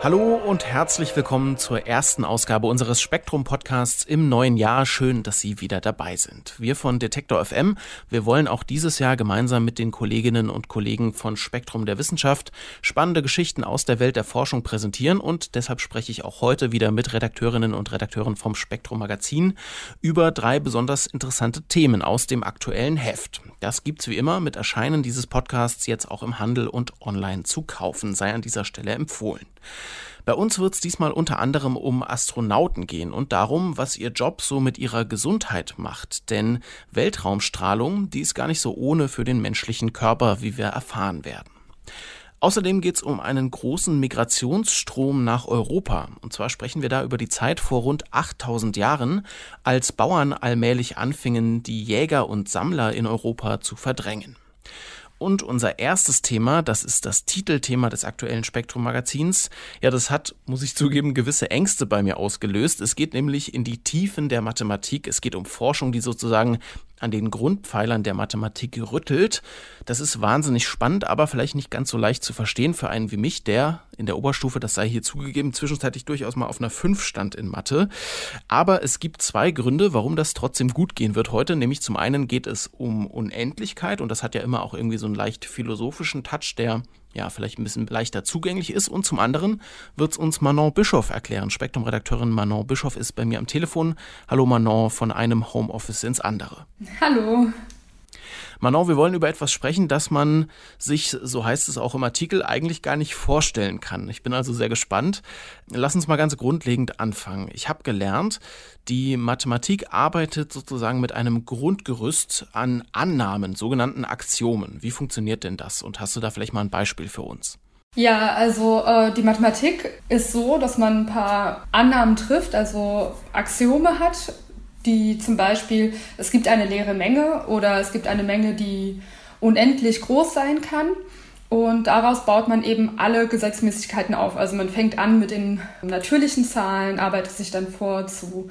Hallo und herzlich willkommen zur ersten Ausgabe unseres Spektrum Podcasts im neuen Jahr. Schön, dass Sie wieder dabei sind. Wir von Detektor FM, wir wollen auch dieses Jahr gemeinsam mit den Kolleginnen und Kollegen von Spektrum der Wissenschaft spannende Geschichten aus der Welt der Forschung präsentieren und deshalb spreche ich auch heute wieder mit Redakteurinnen und Redakteuren vom Spektrum Magazin über drei besonders interessante Themen aus dem aktuellen Heft. Das gibt's wie immer mit Erscheinen dieses Podcasts jetzt auch im Handel und online zu kaufen, sei an dieser Stelle empfohlen. Bei uns wird es diesmal unter anderem um Astronauten gehen und darum, was ihr Job so mit ihrer Gesundheit macht. Denn Weltraumstrahlung, die ist gar nicht so ohne für den menschlichen Körper, wie wir erfahren werden. Außerdem geht es um einen großen Migrationsstrom nach Europa. Und zwar sprechen wir da über die Zeit vor rund 8000 Jahren, als Bauern allmählich anfingen, die Jäger und Sammler in Europa zu verdrängen. Und unser erstes Thema, das ist das Titelthema des aktuellen Spektrum Magazins. Ja, das hat, muss ich zugeben, gewisse Ängste bei mir ausgelöst. Es geht nämlich in die Tiefen der Mathematik. Es geht um Forschung, die sozusagen an den Grundpfeilern der Mathematik rüttelt. Das ist wahnsinnig spannend, aber vielleicht nicht ganz so leicht zu verstehen für einen wie mich, der in der Oberstufe, das sei hier zugegeben, zwischenzeitlich durchaus mal auf einer 5 stand in Mathe. Aber es gibt zwei Gründe, warum das trotzdem gut gehen wird heute. Nämlich zum einen geht es um Unendlichkeit und das hat ja immer auch irgendwie so einen leicht philosophischen Touch, der ja, vielleicht ein bisschen leichter zugänglich ist. Und zum anderen wird es uns Manon Bischoff erklären. Spektrum-Redakteurin Manon Bischoff ist bei mir am Telefon. Hallo Manon, von einem Homeoffice ins andere. Hallo. Manon, wir wollen über etwas sprechen, das man sich, so heißt es auch im Artikel, eigentlich gar nicht vorstellen kann. Ich bin also sehr gespannt. Lass uns mal ganz grundlegend anfangen. Ich habe gelernt, die Mathematik arbeitet sozusagen mit einem Grundgerüst an Annahmen, sogenannten Axiomen. Wie funktioniert denn das? Und hast du da vielleicht mal ein Beispiel für uns? Ja, also äh, die Mathematik ist so, dass man ein paar Annahmen trifft, also Axiome hat die zum Beispiel, es gibt eine leere Menge oder es gibt eine Menge, die unendlich groß sein kann. Und daraus baut man eben alle Gesetzmäßigkeiten auf. Also man fängt an mit den natürlichen Zahlen, arbeitet sich dann vor zu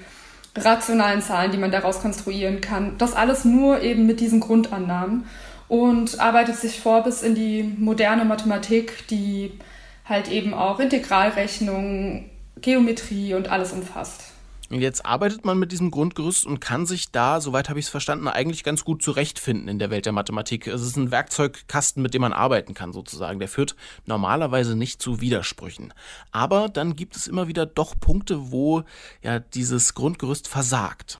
rationalen Zahlen, die man daraus konstruieren kann. Das alles nur eben mit diesen Grundannahmen und arbeitet sich vor bis in die moderne Mathematik, die halt eben auch Integralrechnung, Geometrie und alles umfasst. Jetzt arbeitet man mit diesem Grundgerüst und kann sich da, soweit habe ich es verstanden, eigentlich ganz gut zurechtfinden in der Welt der Mathematik. Es ist ein Werkzeugkasten, mit dem man arbeiten kann, sozusagen. Der führt normalerweise nicht zu Widersprüchen. Aber dann gibt es immer wieder doch Punkte, wo ja dieses Grundgerüst versagt.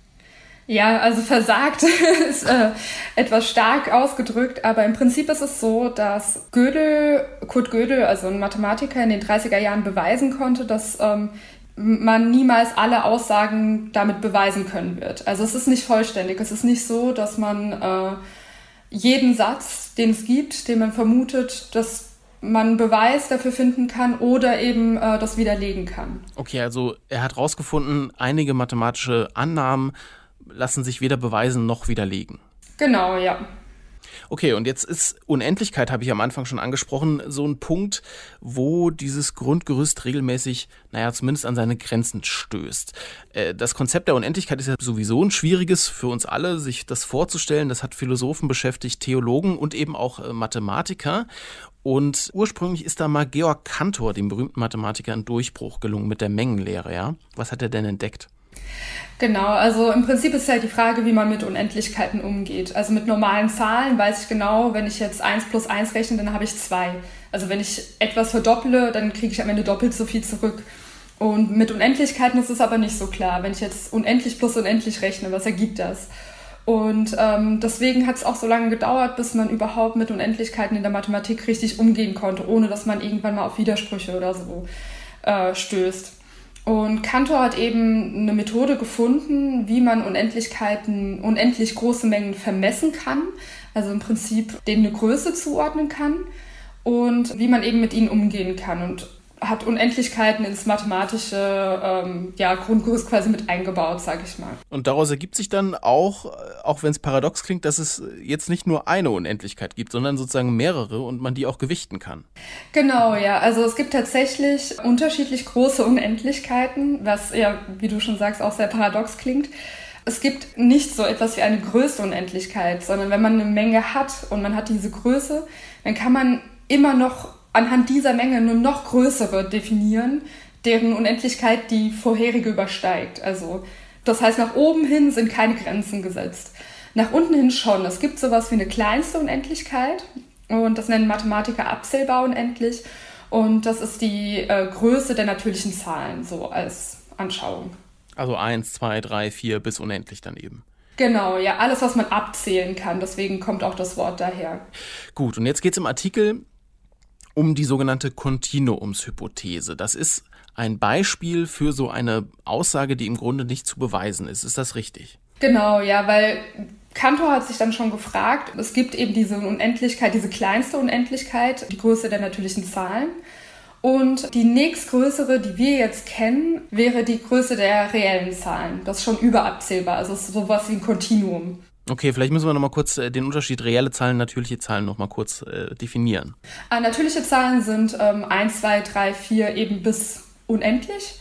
Ja, also versagt ist äh, etwas stark ausgedrückt, aber im Prinzip ist es so, dass Gödel, Kurt Gödel, also ein Mathematiker in den 30er Jahren beweisen konnte, dass ähm, man niemals alle Aussagen damit beweisen können wird. Also es ist nicht vollständig. Es ist nicht so, dass man äh, jeden Satz, den es gibt, den man vermutet, dass man Beweis dafür finden kann oder eben äh, das widerlegen kann. Okay, also er hat herausgefunden, einige mathematische Annahmen lassen sich weder beweisen noch widerlegen. Genau, ja. Okay, und jetzt ist Unendlichkeit, habe ich am Anfang schon angesprochen, so ein Punkt, wo dieses Grundgerüst regelmäßig, naja, zumindest an seine Grenzen stößt. Äh, das Konzept der Unendlichkeit ist ja sowieso ein schwieriges für uns alle, sich das vorzustellen. Das hat Philosophen beschäftigt, Theologen und eben auch äh, Mathematiker. Und ursprünglich ist da mal Georg Cantor, dem berühmten Mathematiker, ein Durchbruch gelungen mit der Mengenlehre, ja? Was hat er denn entdeckt? Genau, also im Prinzip ist halt die Frage, wie man mit Unendlichkeiten umgeht. Also mit normalen Zahlen weiß ich genau, wenn ich jetzt 1 plus 1 rechne, dann habe ich 2. Also wenn ich etwas verdopple, dann kriege ich am Ende doppelt so viel zurück. Und mit Unendlichkeiten ist es aber nicht so klar. Wenn ich jetzt unendlich plus unendlich rechne, was ergibt das? Und ähm, deswegen hat es auch so lange gedauert, bis man überhaupt mit Unendlichkeiten in der Mathematik richtig umgehen konnte, ohne dass man irgendwann mal auf Widersprüche oder so äh, stößt. Und Cantor hat eben eine Methode gefunden, wie man Unendlichkeiten, unendlich große Mengen vermessen kann, also im Prinzip denen eine Größe zuordnen kann und wie man eben mit ihnen umgehen kann. Und hat Unendlichkeiten ins mathematische ähm, ja, Grundgerüst quasi mit eingebaut, sage ich mal. Und daraus ergibt sich dann auch, äh, auch wenn es paradox klingt, dass es jetzt nicht nur eine Unendlichkeit gibt, sondern sozusagen mehrere und man die auch gewichten kann. Genau, ja. Also es gibt tatsächlich unterschiedlich große Unendlichkeiten, was ja, wie du schon sagst, auch sehr paradox klingt. Es gibt nicht so etwas wie eine größte Unendlichkeit, sondern wenn man eine Menge hat und man hat diese Größe, dann kann man immer noch anhand dieser Menge nur noch größere definieren, deren Unendlichkeit die vorherige übersteigt. Also das heißt, nach oben hin sind keine Grenzen gesetzt. Nach unten hin schon. Es gibt sowas wie eine kleinste Unendlichkeit und das nennen Mathematiker abzählbar unendlich. Und das ist die äh, Größe der natürlichen Zahlen, so als Anschauung. Also 1, 2, 3, 4 bis unendlich dann eben. Genau, ja, alles, was man abzählen kann. Deswegen kommt auch das Wort daher. Gut, und jetzt geht es im Artikel um die sogenannte Kontinuumshypothese. Das ist ein Beispiel für so eine Aussage, die im Grunde nicht zu beweisen ist. Ist das richtig? Genau, ja, weil Cantor hat sich dann schon gefragt, es gibt eben diese Unendlichkeit, diese kleinste Unendlichkeit, die Größe der natürlichen Zahlen. Und die nächstgrößere, die wir jetzt kennen, wäre die Größe der reellen Zahlen. Das ist schon überabzählbar. Also es ist sowas wie ein Kontinuum. Okay, vielleicht müssen wir nochmal kurz äh, den Unterschied reelle Zahlen, natürliche Zahlen nochmal kurz äh, definieren. Äh, natürliche Zahlen sind ähm, 1, 2, 3, 4 eben bis unendlich.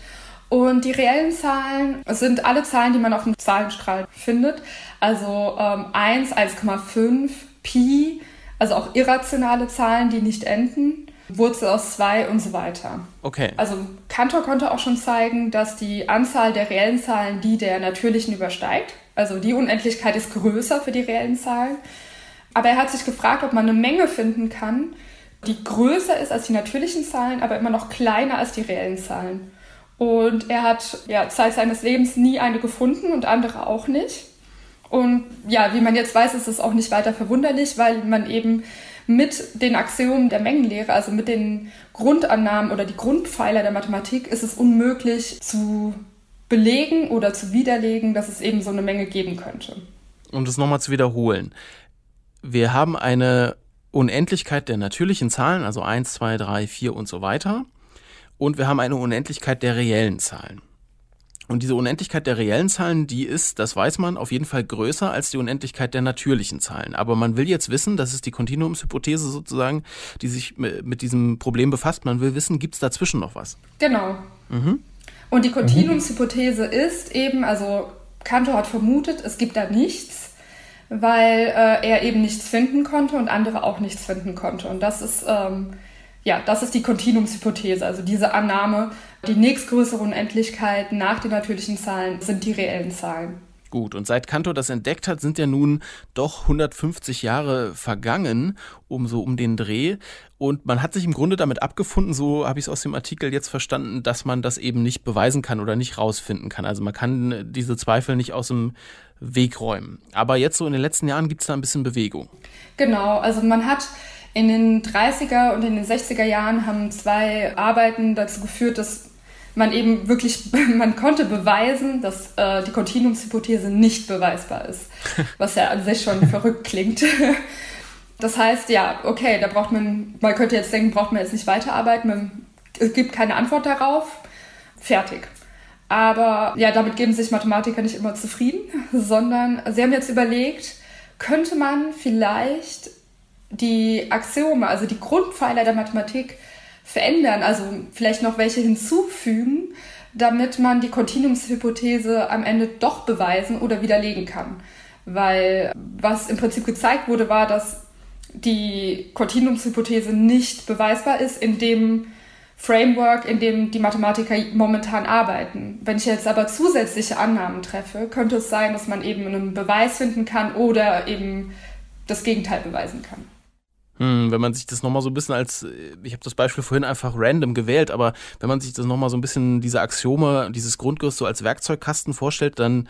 Und die reellen Zahlen sind alle Zahlen, die man auf dem Zahlenstrahl findet. Also ähm, 1, 1,5, Pi, also auch irrationale Zahlen, die nicht enden, Wurzel aus 2 und so weiter. Okay. Also Cantor konnte auch schon zeigen, dass die Anzahl der reellen Zahlen die der natürlichen übersteigt. Also die Unendlichkeit ist größer für die reellen Zahlen. Aber er hat sich gefragt, ob man eine Menge finden kann, die größer ist als die natürlichen Zahlen, aber immer noch kleiner als die reellen Zahlen. Und er hat ja, Zeit seines Lebens nie eine gefunden und andere auch nicht. Und ja, wie man jetzt weiß, ist es auch nicht weiter verwunderlich, weil man eben mit den Axiomen der Mengenlehre, also mit den Grundannahmen oder die Grundpfeiler der Mathematik, ist es unmöglich zu belegen oder zu widerlegen, dass es eben so eine Menge geben könnte. Um das nochmal zu wiederholen. Wir haben eine Unendlichkeit der natürlichen Zahlen, also 1, 2, 3, 4 und so weiter. Und wir haben eine Unendlichkeit der reellen Zahlen. Und diese Unendlichkeit der reellen Zahlen, die ist, das weiß man, auf jeden Fall größer als die Unendlichkeit der natürlichen Zahlen. Aber man will jetzt wissen, das ist die Kontinuumshypothese sozusagen, die sich mit diesem Problem befasst. Man will wissen, gibt es dazwischen noch was? Genau. Mhm. Und die Kontinuumshypothese ist eben, also Cantor hat vermutet, es gibt da nichts, weil äh, er eben nichts finden konnte und andere auch nichts finden konnte. Und das ist, ähm, ja, das ist die Kontinuumshypothese, also diese Annahme, die nächstgrößere Unendlichkeit nach den natürlichen Zahlen sind die reellen Zahlen. Gut, und seit Cantor das entdeckt hat, sind ja nun doch 150 Jahre vergangen, um so um den Dreh. Und man hat sich im Grunde damit abgefunden, so habe ich es aus dem Artikel jetzt verstanden, dass man das eben nicht beweisen kann oder nicht rausfinden kann. Also man kann diese Zweifel nicht aus dem Weg räumen. Aber jetzt so in den letzten Jahren gibt es da ein bisschen Bewegung. Genau, also man hat in den 30er und in den 60er Jahren haben zwei Arbeiten dazu geführt, dass man eben wirklich, man konnte beweisen, dass äh, die Kontinuumshypothese nicht beweisbar ist, was ja an sich schon verrückt klingt. Das heißt, ja, okay, da braucht man, man könnte jetzt denken, braucht man jetzt nicht weiterarbeiten, man, es gibt keine Antwort darauf, fertig. Aber ja, damit geben sich Mathematiker nicht immer zufrieden, sondern sie haben jetzt überlegt, könnte man vielleicht die Axiome, also die Grundpfeiler der Mathematik, verändern, also vielleicht noch welche hinzufügen, damit man die Kontinuumshypothese am Ende doch beweisen oder widerlegen kann. Weil was im Prinzip gezeigt wurde, war, dass die Kontinuumshypothese nicht beweisbar ist in dem Framework, in dem die Mathematiker momentan arbeiten. Wenn ich jetzt aber zusätzliche Annahmen treffe, könnte es sein, dass man eben einen Beweis finden kann oder eben das Gegenteil beweisen kann. Hm, wenn man sich das nochmal so ein bisschen als, ich habe das Beispiel vorhin einfach random gewählt, aber wenn man sich das nochmal so ein bisschen, diese Axiome, dieses Grundgerüst so als Werkzeugkasten vorstellt, dann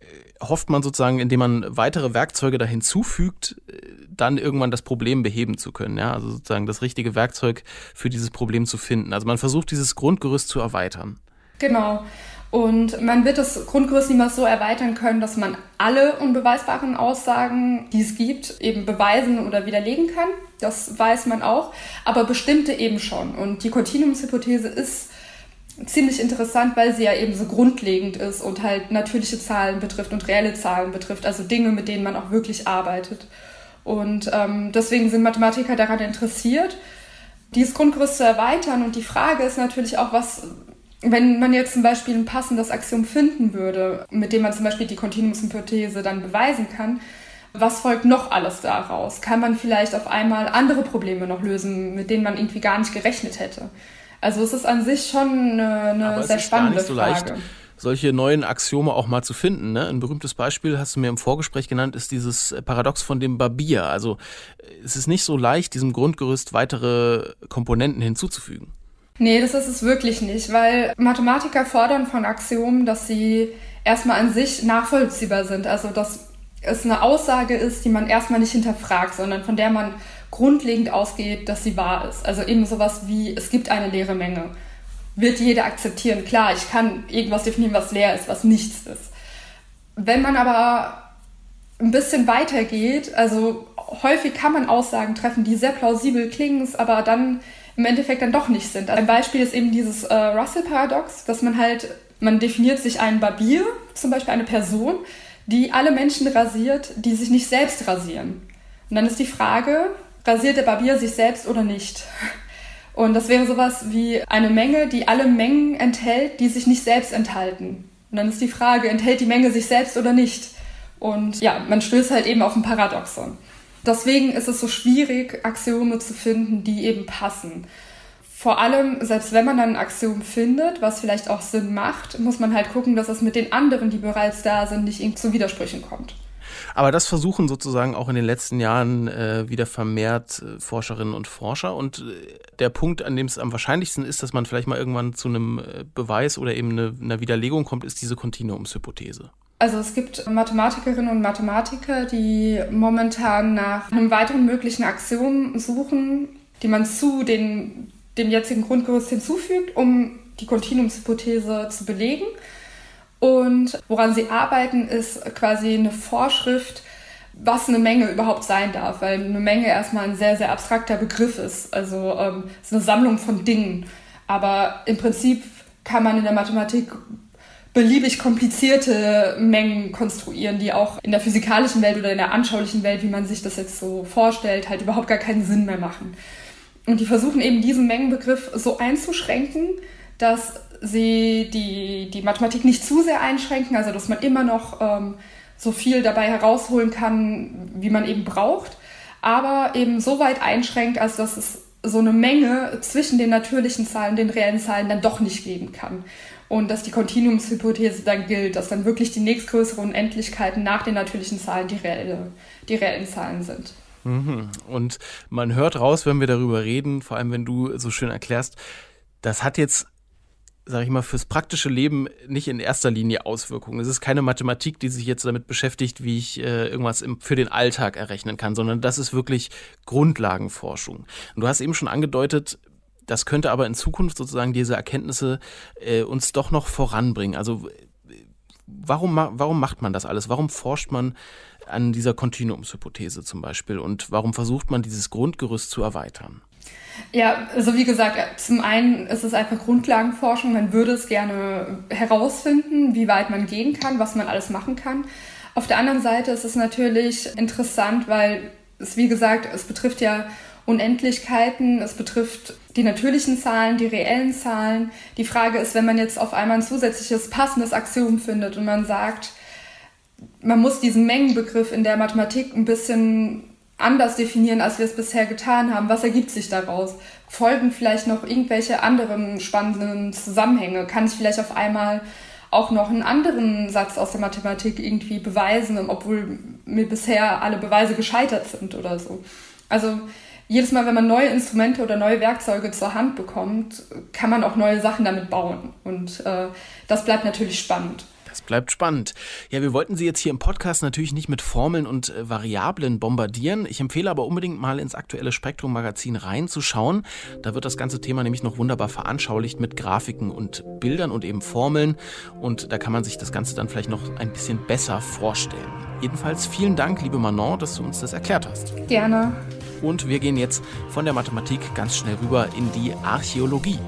äh, hofft man sozusagen, indem man weitere Werkzeuge da hinzufügt, äh, dann irgendwann das Problem beheben zu können. Ja? Also sozusagen das richtige Werkzeug für dieses Problem zu finden. Also man versucht, dieses Grundgerüst zu erweitern. Genau. Und man wird das Grundgerüst niemals so erweitern können, dass man alle unbeweisbaren Aussagen, die es gibt, eben beweisen oder widerlegen kann. Das weiß man auch, aber bestimmte eben schon. Und die Kontinuumshypothese ist ziemlich interessant, weil sie ja eben so grundlegend ist und halt natürliche Zahlen betrifft und reelle Zahlen betrifft, also Dinge, mit denen man auch wirklich arbeitet. Und ähm, deswegen sind Mathematiker daran interessiert, dieses Grundgerüst zu erweitern. Und die Frage ist natürlich auch, was wenn man jetzt zum Beispiel ein passendes Axiom finden würde, mit dem man zum Beispiel die Kontinuumshypothese dann beweisen kann, was folgt noch alles daraus? Kann man vielleicht auf einmal andere Probleme noch lösen, mit denen man irgendwie gar nicht gerechnet hätte? Also es ist an sich schon eine, eine sehr spannende so Frage. Leicht solche neuen Axiome auch mal zu finden. Ne? Ein berühmtes Beispiel, hast du mir im Vorgespräch genannt, ist dieses Paradox von dem Barbier. Also es ist nicht so leicht, diesem Grundgerüst weitere Komponenten hinzuzufügen. Nee, das ist es wirklich nicht, weil Mathematiker fordern von Axiomen, dass sie erstmal an sich nachvollziehbar sind. Also dass es eine Aussage ist, die man erstmal nicht hinterfragt, sondern von der man grundlegend ausgeht, dass sie wahr ist. Also eben sowas wie, es gibt eine leere Menge. Wird jeder akzeptieren. Klar, ich kann irgendwas definieren, was leer ist, was nichts ist. Wenn man aber ein bisschen weitergeht, also häufig kann man Aussagen treffen, die sehr plausibel klingen, aber dann im Endeffekt dann doch nicht sind. Ein Beispiel ist eben dieses äh, Russell-Paradox, dass man halt, man definiert sich einen Barbier, zum Beispiel eine Person, die alle Menschen rasiert, die sich nicht selbst rasieren. Und dann ist die Frage, rasiert der Barbier sich selbst oder nicht? Und das wäre sowas wie eine Menge, die alle Mengen enthält, die sich nicht selbst enthalten. Und dann ist die Frage, enthält die Menge sich selbst oder nicht? Und ja, man stößt halt eben auf ein Paradoxon. Deswegen ist es so schwierig, Axiome zu finden, die eben passen. Vor allem, selbst wenn man dann ein Axiom findet, was vielleicht auch Sinn macht, muss man halt gucken, dass es mit den anderen, die bereits da sind, nicht zu Widersprüchen kommt. Aber das versuchen sozusagen auch in den letzten Jahren äh, wieder vermehrt äh, Forscherinnen und Forscher. Und äh, der Punkt, an dem es am wahrscheinlichsten ist, dass man vielleicht mal irgendwann zu einem äh, Beweis oder eben eine, einer Widerlegung kommt, ist diese Kontinuumshypothese. Also es gibt Mathematikerinnen und Mathematiker, die momentan nach einem weiteren möglichen Axiom suchen, die man zu den, dem jetzigen Grundgerüst hinzufügt, um die Kontinuumshypothese zu belegen. Und woran sie arbeiten, ist quasi eine Vorschrift, was eine Menge überhaupt sein darf, weil eine Menge erstmal ein sehr, sehr abstrakter Begriff ist. Also ähm, ist eine Sammlung von Dingen. Aber im Prinzip kann man in der Mathematik beliebig komplizierte Mengen konstruieren, die auch in der physikalischen Welt oder in der anschaulichen Welt, wie man sich das jetzt so vorstellt, halt überhaupt gar keinen Sinn mehr machen. Und die versuchen eben diesen Mengenbegriff so einzuschränken, dass sie die, die Mathematik nicht zu sehr einschränken, also dass man immer noch ähm, so viel dabei herausholen kann, wie man eben braucht, aber eben so weit einschränkt, als dass es so eine Menge zwischen den natürlichen Zahlen, den reellen Zahlen dann doch nicht geben kann und dass die Kontinuumshypothese dann gilt, dass dann wirklich die nächstgrößeren Unendlichkeiten nach den natürlichen Zahlen die, reelle, die reellen Zahlen sind. Mhm. Und man hört raus, wenn wir darüber reden, vor allem wenn du so schön erklärst, das hat jetzt sage ich mal, fürs praktische Leben nicht in erster Linie Auswirkungen. Es ist keine Mathematik, die sich jetzt damit beschäftigt, wie ich äh, irgendwas im, für den Alltag errechnen kann, sondern das ist wirklich Grundlagenforschung. Und du hast eben schon angedeutet, das könnte aber in Zukunft sozusagen diese Erkenntnisse äh, uns doch noch voranbringen. Also warum, warum macht man das alles? Warum forscht man an dieser Kontinuumshypothese zum Beispiel? Und warum versucht man dieses Grundgerüst zu erweitern? Ja, also wie gesagt, zum einen ist es einfach Grundlagenforschung. Man würde es gerne herausfinden, wie weit man gehen kann, was man alles machen kann. Auf der anderen Seite ist es natürlich interessant, weil es, wie gesagt, es betrifft ja Unendlichkeiten, es betrifft die natürlichen Zahlen, die reellen Zahlen. Die Frage ist, wenn man jetzt auf einmal ein zusätzliches passendes Axiom findet und man sagt, man muss diesen Mengenbegriff in der Mathematik ein bisschen anders definieren, als wir es bisher getan haben. Was ergibt sich daraus? Folgen vielleicht noch irgendwelche anderen spannenden Zusammenhänge? Kann ich vielleicht auf einmal auch noch einen anderen Satz aus der Mathematik irgendwie beweisen, obwohl mir bisher alle Beweise gescheitert sind oder so? Also jedes Mal, wenn man neue Instrumente oder neue Werkzeuge zur Hand bekommt, kann man auch neue Sachen damit bauen. Und äh, das bleibt natürlich spannend. Es bleibt spannend. Ja, wir wollten Sie jetzt hier im Podcast natürlich nicht mit Formeln und äh, Variablen bombardieren. Ich empfehle aber unbedingt mal ins aktuelle Spektrum Magazin reinzuschauen. Da wird das ganze Thema nämlich noch wunderbar veranschaulicht mit Grafiken und Bildern und eben Formeln. Und da kann man sich das Ganze dann vielleicht noch ein bisschen besser vorstellen. Jedenfalls vielen Dank, liebe Manon, dass du uns das erklärt hast. Gerne. Und wir gehen jetzt von der Mathematik ganz schnell rüber in die Archäologie.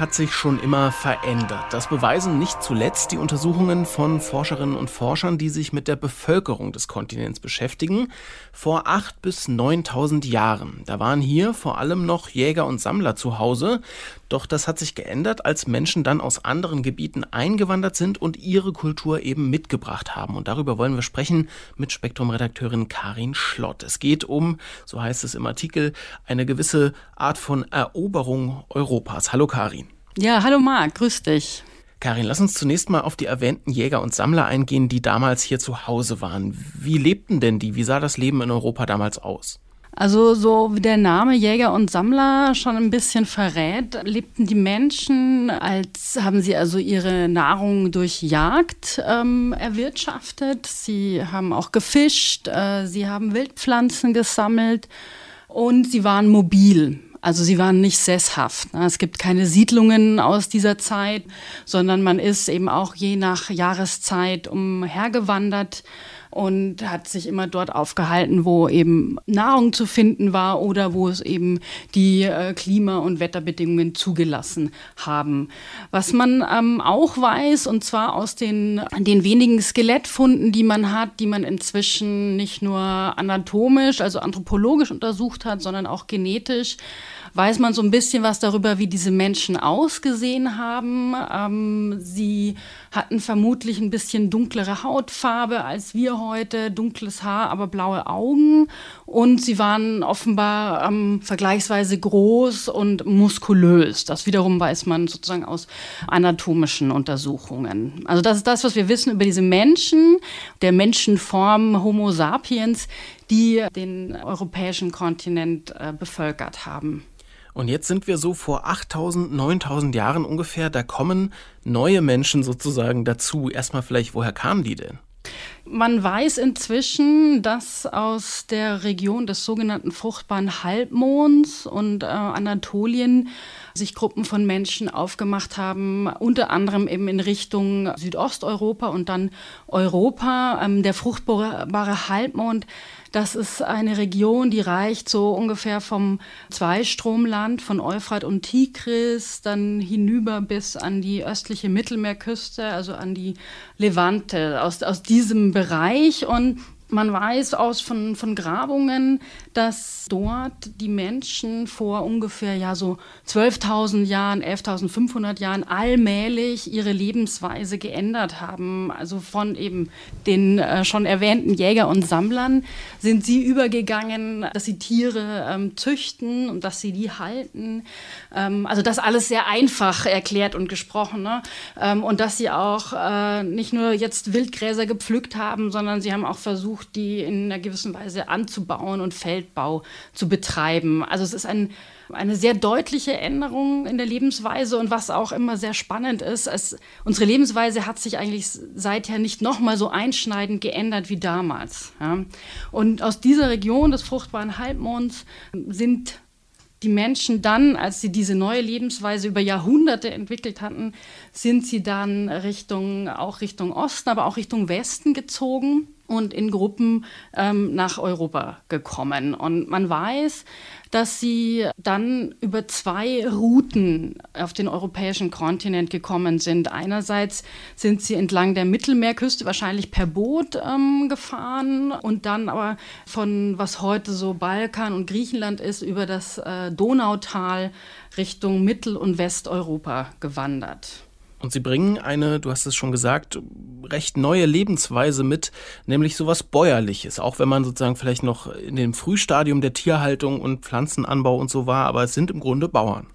Hat sich schon immer verändert. Das beweisen nicht zuletzt die Untersuchungen von Forscherinnen und Forschern, die sich mit der Bevölkerung des Kontinents beschäftigen. Vor 8.000 bis 9.000 Jahren. Da waren hier vor allem noch Jäger und Sammler zu Hause. Doch das hat sich geändert, als Menschen dann aus anderen Gebieten eingewandert sind und ihre Kultur eben mitgebracht haben. Und darüber wollen wir sprechen mit Spektrum-Redakteurin Karin Schlott. Es geht um, so heißt es im Artikel, eine gewisse Art von Eroberung Europas. Hallo Karin. Ja, hallo Marc, grüß dich. Karin, lass uns zunächst mal auf die erwähnten Jäger und Sammler eingehen, die damals hier zu Hause waren. Wie lebten denn die? Wie sah das Leben in Europa damals aus? Also so wie der Name Jäger und Sammler schon ein bisschen verrät, lebten die Menschen, als haben sie also ihre Nahrung durch Jagd ähm, erwirtschaftet. Sie haben auch gefischt, äh, sie haben Wildpflanzen gesammelt und sie waren mobil. Also sie waren nicht sesshaft. Ne? Es gibt keine Siedlungen aus dieser Zeit, sondern man ist eben auch je nach Jahreszeit umhergewandert und hat sich immer dort aufgehalten, wo eben Nahrung zu finden war oder wo es eben die äh, Klima- und Wetterbedingungen zugelassen haben. Was man ähm, auch weiß, und zwar aus den, den wenigen Skelettfunden, die man hat, die man inzwischen nicht nur anatomisch, also anthropologisch untersucht hat, sondern auch genetisch, weiß man so ein bisschen was darüber, wie diese Menschen ausgesehen haben. Ähm, sie hatten vermutlich ein bisschen dunklere Hautfarbe als wir heute, dunkles Haar, aber blaue Augen. Und sie waren offenbar ähm, vergleichsweise groß und muskulös. Das wiederum weiß man sozusagen aus anatomischen Untersuchungen. Also das ist das, was wir wissen über diese Menschen, der Menschenform Homo sapiens, die den europäischen Kontinent äh, bevölkert haben. Und jetzt sind wir so vor 8000, 9000 Jahren ungefähr, da kommen neue Menschen sozusagen dazu. Erstmal vielleicht, woher kamen die denn? Man weiß inzwischen, dass aus der Region des sogenannten fruchtbaren Halbmonds und äh, Anatolien sich Gruppen von Menschen aufgemacht haben, unter anderem eben in Richtung Südosteuropa und dann Europa. Ähm, der fruchtbare Halbmond das ist eine Region, die reicht so ungefähr vom Zweistromland von Euphrat und Tigris dann hinüber bis an die östliche Mittelmeerküste, also an die Levante, aus, aus diesem Bereich. Und man weiß aus von, von Grabungen, dass dort die Menschen vor ungefähr ja so 12.000 Jahren, 11.500 Jahren allmählich ihre Lebensweise geändert haben. Also von eben den äh, schon erwähnten Jäger und Sammlern sind sie übergegangen, dass sie Tiere ähm, züchten und dass sie die halten. Ähm, also das alles sehr einfach erklärt und gesprochen. Ne? Ähm, und dass sie auch äh, nicht nur jetzt Wildgräser gepflückt haben, sondern sie haben auch versucht, versucht, die in einer gewissen Weise anzubauen und Feldbau zu betreiben. Also es ist ein, eine sehr deutliche Änderung in der Lebensweise und was auch immer sehr spannend ist, es, unsere Lebensweise hat sich eigentlich seither nicht nochmal so einschneidend geändert wie damals. Ja. Und aus dieser Region des fruchtbaren Halbmonds sind die Menschen dann, als sie diese neue Lebensweise über Jahrhunderte entwickelt hatten, sind sie dann Richtung, auch Richtung Osten, aber auch Richtung Westen gezogen und in Gruppen ähm, nach Europa gekommen. Und man weiß, dass sie dann über zwei Routen auf den europäischen Kontinent gekommen sind. Einerseits sind sie entlang der Mittelmeerküste, wahrscheinlich per Boot ähm, gefahren und dann aber von was heute so Balkan und Griechenland ist, über das äh, Donautal Richtung Mittel- und Westeuropa gewandert. Und Sie bringen eine, du hast es schon gesagt, recht neue Lebensweise mit, nämlich sowas Bäuerliches, auch wenn man sozusagen vielleicht noch in dem Frühstadium der Tierhaltung und Pflanzenanbau und so war, aber es sind im Grunde Bauern.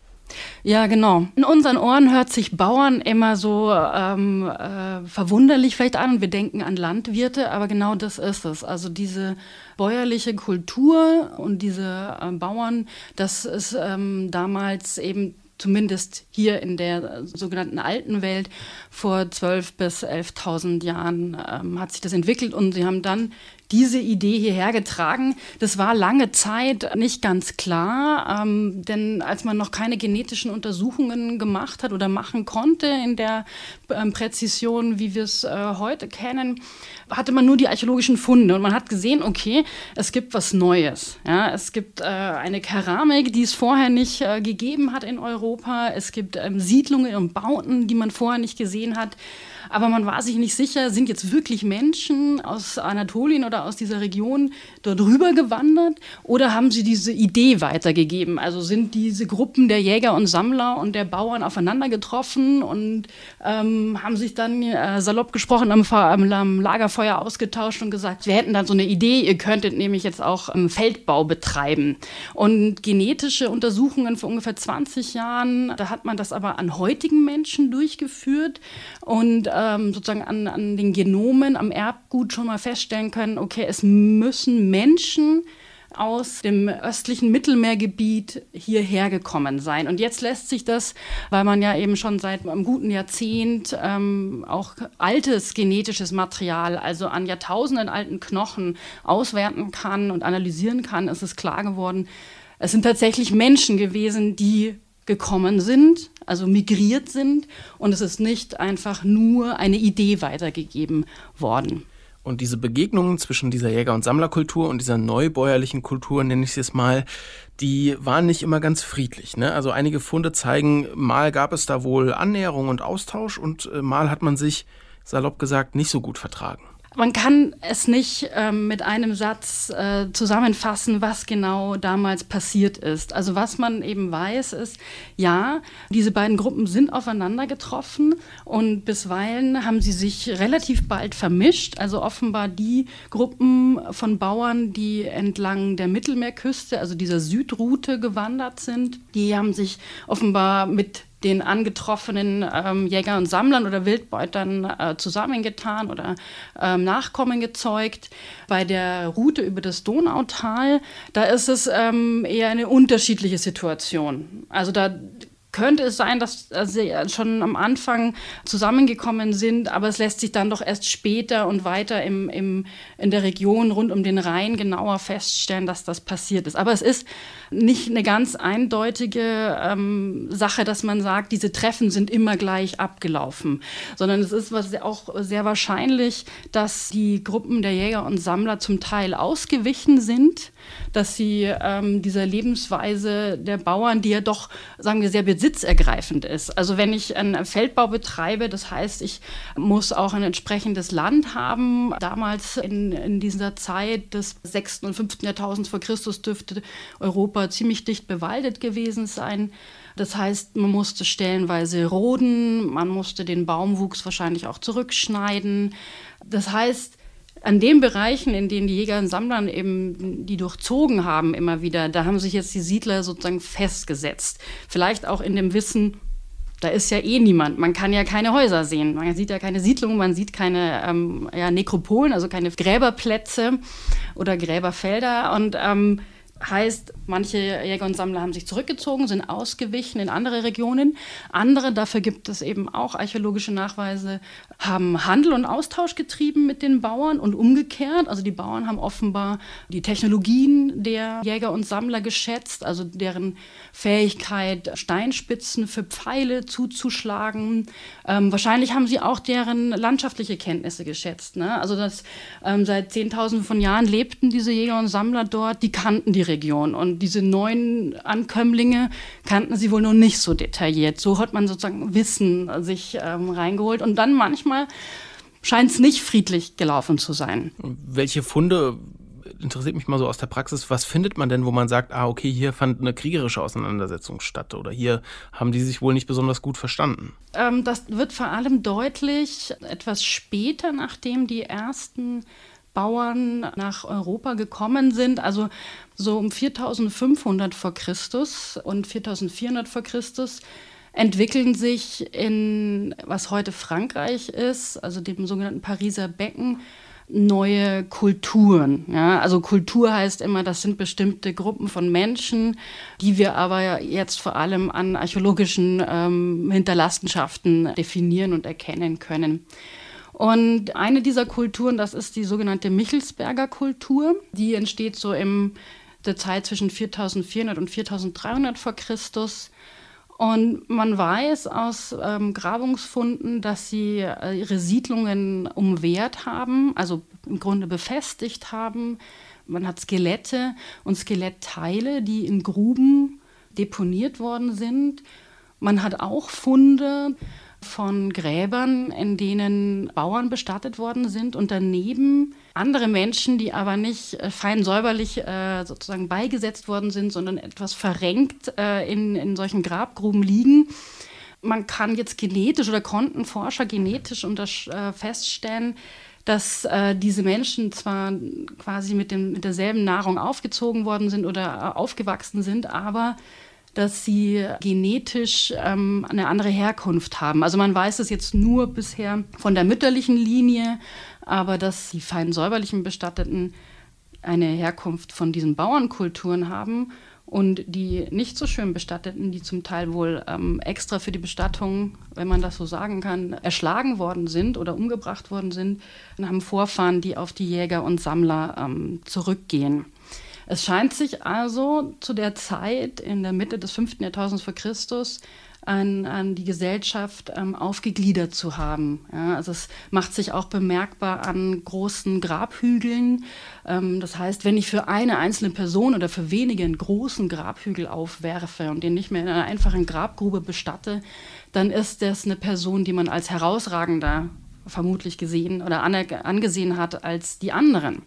Ja, genau. In unseren Ohren hört sich Bauern immer so ähm, äh, verwunderlich vielleicht an. Wir denken an Landwirte, aber genau das ist es. Also diese bäuerliche Kultur und diese äh, Bauern, das ist ähm, damals eben zumindest hier in der sogenannten alten Welt vor 12.000 bis 11.000 Jahren ähm, hat sich das entwickelt und sie haben dann diese Idee hierher getragen. Das war lange Zeit nicht ganz klar, ähm, denn als man noch keine genetischen Untersuchungen gemacht hat oder machen konnte in der ähm, Präzision, wie wir es äh, heute kennen, hatte man nur die archäologischen Funde und man hat gesehen, okay, es gibt was Neues. Ja? Es gibt äh, eine Keramik, die es vorher nicht äh, gegeben hat in Europa. Es gibt ähm, Siedlungen und Bauten, die man vorher nicht gesehen hat aber man war sich nicht sicher, sind jetzt wirklich Menschen aus Anatolien oder aus dieser Region dort rüber gewandert oder haben sie diese Idee weitergegeben? Also sind diese Gruppen der Jäger und Sammler und der Bauern aufeinander getroffen und ähm, haben sich dann äh, salopp gesprochen am, am, Lagerfeuer ausgetauscht und gesagt, wir hätten dann so eine Idee, ihr könntet nämlich jetzt auch ähm, Feldbau betreiben. Und genetische Untersuchungen vor ungefähr 20 Jahren, da hat man das aber an heutigen Menschen durchgeführt und ähm, sozusagen an, an den Genomen, am Erbgut schon mal feststellen können, okay, es müssen Menschen aus dem östlichen Mittelmeergebiet hierher gekommen sein. Und jetzt lässt sich das, weil man ja eben schon seit einem guten Jahrzehnt ähm, auch altes genetisches Material, also an Jahrtausenden alten Knochen auswerten kann und analysieren kann, ist es klar geworden, es sind tatsächlich Menschen gewesen, die gekommen sind, also migriert sind und es ist nicht einfach nur eine Idee weitergegeben worden. Und diese Begegnungen zwischen dieser Jäger- und Sammlerkultur und dieser neubäuerlichen Kultur, nenne ich es jetzt mal, die waren nicht immer ganz friedlich. Ne? Also einige Funde zeigen, mal gab es da wohl Annäherung und Austausch und äh, mal hat man sich, salopp gesagt, nicht so gut vertragen man kann es nicht ähm, mit einem Satz äh, zusammenfassen, was genau damals passiert ist. Also was man eben weiß, ist, ja, diese beiden Gruppen sind aufeinander getroffen und bisweilen haben sie sich relativ bald vermischt. Also offenbar die Gruppen von Bauern, die entlang der Mittelmeerküste, also dieser Südroute gewandert sind, die haben sich offenbar mit den angetroffenen ähm, Jägern und Sammlern oder Wildbeutern äh, zusammengetan oder ähm, Nachkommen gezeugt. Bei der Route über das Donautal, da ist es ähm, eher eine unterschiedliche Situation. Also da könnte es sein, dass sie schon am Anfang zusammengekommen sind, aber es lässt sich dann doch erst später und weiter im, im, in der Region rund um den Rhein genauer feststellen, dass das passiert ist. Aber es ist nicht eine ganz eindeutige ähm, Sache, dass man sagt, diese Treffen sind immer gleich abgelaufen, sondern es ist was auch sehr wahrscheinlich, dass die Gruppen der Jäger und Sammler zum Teil ausgewichen sind, dass sie ähm, dieser Lebensweise der Bauern, die ja doch, sagen wir, sehr besitzergreifend ist. Also wenn ich einen Feldbau betreibe, das heißt, ich muss auch ein entsprechendes Land haben. Damals in, in dieser Zeit des 6. und 5. Jahrtausends vor Christus dürfte Europa ziemlich dicht bewaldet gewesen sein. Das heißt, man musste stellenweise roden, man musste den Baumwuchs wahrscheinlich auch zurückschneiden. Das heißt, an den Bereichen, in denen die Jäger und Sammler eben die durchzogen haben immer wieder, da haben sich jetzt die Siedler sozusagen festgesetzt. Vielleicht auch in dem Wissen, da ist ja eh niemand. Man kann ja keine Häuser sehen. Man sieht ja keine Siedlungen, man sieht keine ähm, ja, Nekropolen, also keine Gräberplätze oder Gräberfelder. Und ähm, Heißt, manche Jäger und Sammler haben sich zurückgezogen, sind ausgewichen in andere Regionen. Andere, dafür gibt es eben auch archäologische Nachweise, haben Handel und Austausch getrieben mit den Bauern und umgekehrt. Also die Bauern haben offenbar die Technologien der Jäger und Sammler geschätzt, also deren Fähigkeit, Steinspitzen für Pfeile zuzuschlagen. Ähm, wahrscheinlich haben sie auch deren landschaftliche Kenntnisse geschätzt. Ne? Also dass ähm, seit Zehntausenden von Jahren lebten diese Jäger und Sammler dort, die kannten die Region. Und diese neuen Ankömmlinge kannten sie wohl noch nicht so detailliert. So hat man sozusagen Wissen sich ähm, reingeholt. Und dann manchmal scheint es nicht friedlich gelaufen zu sein. Welche Funde interessiert mich mal so aus der Praxis, was findet man denn, wo man sagt, ah, okay, hier fand eine kriegerische Auseinandersetzung statt oder hier haben die sich wohl nicht besonders gut verstanden? Ähm, das wird vor allem deutlich etwas später, nachdem die ersten Bauern nach Europa gekommen sind, also so um 4500 vor Christus und 4400 vor Christus entwickeln sich in was heute Frankreich ist, also dem sogenannten Pariser Becken, neue Kulturen. Ja? Also Kultur heißt immer, das sind bestimmte Gruppen von Menschen, die wir aber jetzt vor allem an archäologischen ähm, Hinterlassenschaften definieren und erkennen können. Und eine dieser Kulturen, das ist die sogenannte Michelsberger Kultur. Die entsteht so im der Zeit zwischen 4400 und 4300 vor Christus. Und man weiß aus ähm, Grabungsfunden, dass sie äh, ihre Siedlungen umwehrt haben, also im Grunde befestigt haben. Man hat Skelette und Skelettteile, die in Gruben deponiert worden sind. Man hat auch Funde von Gräbern, in denen Bauern bestattet worden sind und daneben andere Menschen, die aber nicht äh, fein säuberlich äh, sozusagen beigesetzt worden sind, sondern etwas verrenkt äh, in, in solchen Grabgruben liegen. Man kann jetzt genetisch oder konnten Forscher genetisch äh, feststellen, dass äh, diese Menschen zwar quasi mit, dem, mit derselben Nahrung aufgezogen worden sind oder äh, aufgewachsen sind, aber dass sie genetisch ähm, eine andere Herkunft haben. Also man weiß es jetzt nur bisher von der mütterlichen Linie, aber dass die fein säuberlichen Bestatteten eine Herkunft von diesen Bauernkulturen haben und die nicht so schön Bestatteten, die zum Teil wohl ähm, extra für die Bestattung, wenn man das so sagen kann, erschlagen worden sind oder umgebracht worden sind, haben Vorfahren, die auf die Jäger und Sammler ähm, zurückgehen. Es scheint sich also zu der Zeit in der Mitte des 5. Jahrtausends vor Christus an, an die Gesellschaft ähm, aufgegliedert zu haben. Ja, also es macht sich auch bemerkbar an großen Grabhügeln. Ähm, das heißt, wenn ich für eine einzelne Person oder für wenige einen großen Grabhügel aufwerfe und den nicht mehr in einer einfachen Grabgrube bestatte, dann ist das eine Person, die man als herausragender vermutlich gesehen oder angesehen hat als die anderen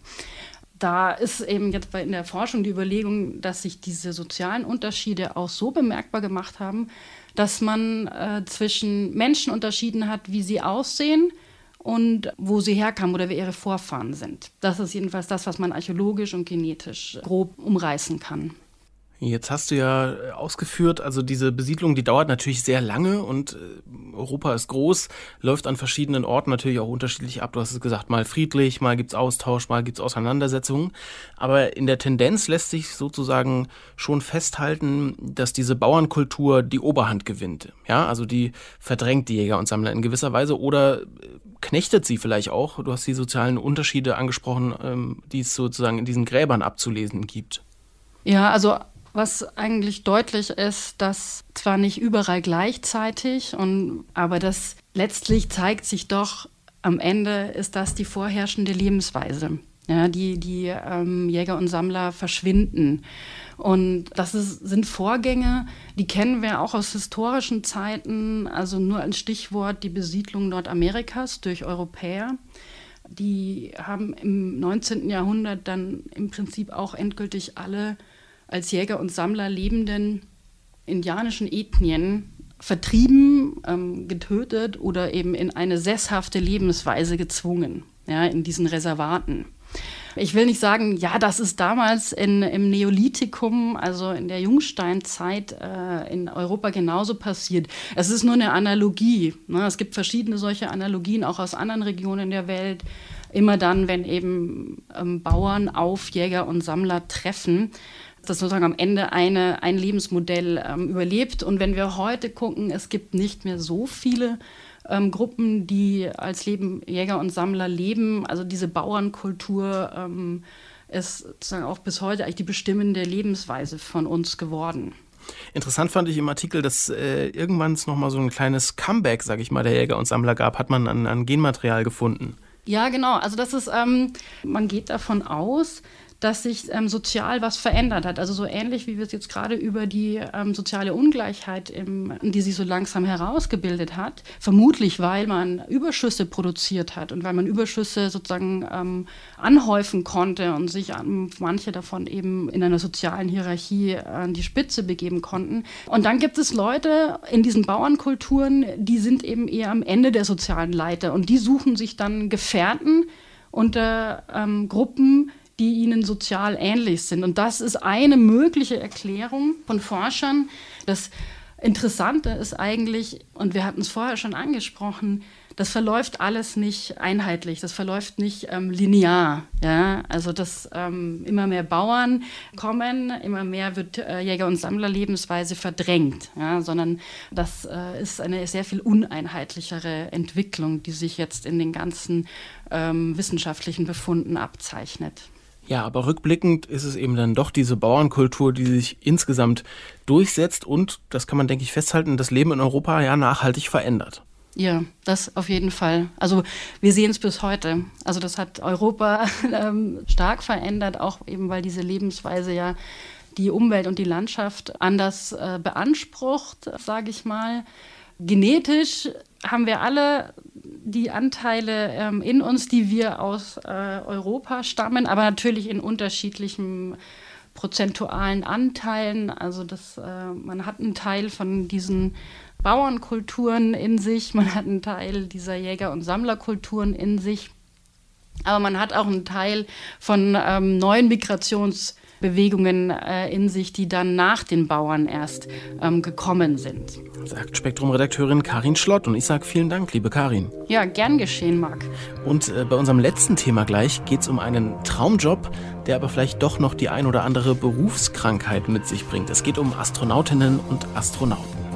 da ist eben jetzt in der Forschung die Überlegung, dass sich diese sozialen Unterschiede auch so bemerkbar gemacht haben, dass man äh, zwischen Menschen unterschieden hat, wie sie aussehen und wo sie herkamen oder wer ihre Vorfahren sind. Das ist jedenfalls das, was man archäologisch und genetisch grob umreißen kann. Jetzt hast du ja äh, ausgeführt, also diese Besiedlung, die dauert natürlich sehr lange und äh, Europa ist groß, läuft an verschiedenen Orten natürlich auch unterschiedlich ab. Du hast es gesagt, mal friedlich, mal gibt's Austausch, mal gibt's Auseinandersetzungen. Aber in der Tendenz lässt sich sozusagen schon festhalten, dass diese Bauernkultur die Oberhand gewinnt. Ja, also die verdrängt die Jäger und Sammler in gewisser Weise oder äh, knechtet sie vielleicht auch. Du hast die sozialen Unterschiede angesprochen, ähm, die es sozusagen in diesen Gräbern abzulesen gibt. Ja, also was eigentlich deutlich ist, dass zwar nicht überall gleichzeitig, und, aber das letztlich zeigt sich doch, am Ende ist das die vorherrschende Lebensweise. Ja, die die ähm, Jäger und Sammler verschwinden. Und das ist, sind Vorgänge, die kennen wir auch aus historischen Zeiten. Also nur ein Stichwort die Besiedlung Nordamerikas durch Europäer. Die haben im 19. Jahrhundert dann im Prinzip auch endgültig alle als Jäger und Sammler lebenden indianischen Ethnien vertrieben, ähm, getötet oder eben in eine sesshafte Lebensweise gezwungen, ja, in diesen Reservaten. Ich will nicht sagen, ja, das ist damals in, im Neolithikum, also in der Jungsteinzeit äh, in Europa genauso passiert. Es ist nur eine Analogie. Ne? Es gibt verschiedene solche Analogien auch aus anderen Regionen der Welt. Immer dann, wenn eben ähm, Bauern auf Jäger und Sammler treffen, das sozusagen am Ende eine, ein Lebensmodell ähm, überlebt. Und wenn wir heute gucken, es gibt nicht mehr so viele ähm, Gruppen, die als Leben, Jäger und Sammler leben. Also diese Bauernkultur ähm, ist sozusagen auch bis heute eigentlich die bestimmende Lebensweise von uns geworden. Interessant fand ich im Artikel, dass äh, irgendwann es nochmal so ein kleines Comeback, sage ich mal, der Jäger und Sammler gab, hat man an, an Genmaterial gefunden. Ja, genau. Also das ist, ähm, man geht davon aus, dass sich ähm, sozial was verändert hat. Also so ähnlich wie wir es jetzt gerade über die ähm, soziale Ungleichheit, im, die sich so langsam herausgebildet hat, vermutlich weil man Überschüsse produziert hat und weil man Überschüsse sozusagen ähm, anhäufen konnte und sich manche davon eben in einer sozialen Hierarchie an die Spitze begeben konnten. Und dann gibt es Leute in diesen Bauernkulturen, die sind eben eher am Ende der sozialen Leiter und die suchen sich dann Gefährten unter ähm, Gruppen, die ihnen sozial ähnlich sind. Und das ist eine mögliche Erklärung von Forschern. Das Interessante ist eigentlich, und wir hatten es vorher schon angesprochen, das verläuft alles nicht einheitlich, das verläuft nicht ähm, linear. Ja? Also dass ähm, immer mehr Bauern kommen, immer mehr wird äh, Jäger- und Sammlerlebensweise verdrängt, ja? sondern das äh, ist eine sehr viel uneinheitlichere Entwicklung, die sich jetzt in den ganzen ähm, wissenschaftlichen Befunden abzeichnet. Ja, aber rückblickend ist es eben dann doch diese Bauernkultur, die sich insgesamt durchsetzt und, das kann man, denke ich, festhalten, das Leben in Europa ja nachhaltig verändert. Ja, das auf jeden Fall. Also wir sehen es bis heute. Also das hat Europa ähm, stark verändert, auch eben weil diese Lebensweise ja die Umwelt und die Landschaft anders äh, beansprucht, sage ich mal. Genetisch haben wir alle die Anteile ähm, in uns, die wir aus äh, Europa stammen, aber natürlich in unterschiedlichen prozentualen Anteilen. Also das, äh, man hat einen Teil von diesen Bauernkulturen in sich, man hat einen Teil dieser Jäger- und Sammlerkulturen in sich, aber man hat auch einen Teil von ähm, neuen Migrations- Bewegungen äh, in sich, die dann nach den Bauern erst ähm, gekommen sind. Sagt Spektrum-Redakteurin Karin Schlott und ich sage vielen Dank, liebe Karin. Ja, gern geschehen, Marc. Und äh, bei unserem letzten Thema gleich geht es um einen Traumjob, der aber vielleicht doch noch die ein oder andere Berufskrankheit mit sich bringt. Es geht um Astronautinnen und Astronauten.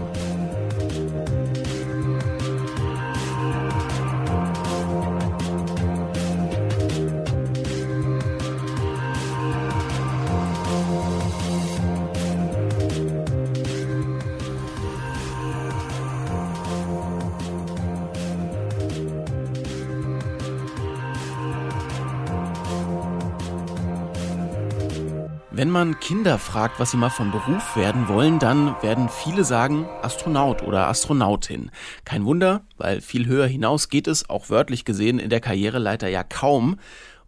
Kinder fragt, was sie mal vom Beruf werden wollen, dann werden viele sagen Astronaut oder Astronautin. Kein Wunder, weil viel höher hinaus geht es, auch wörtlich gesehen, in der Karriereleiter ja kaum.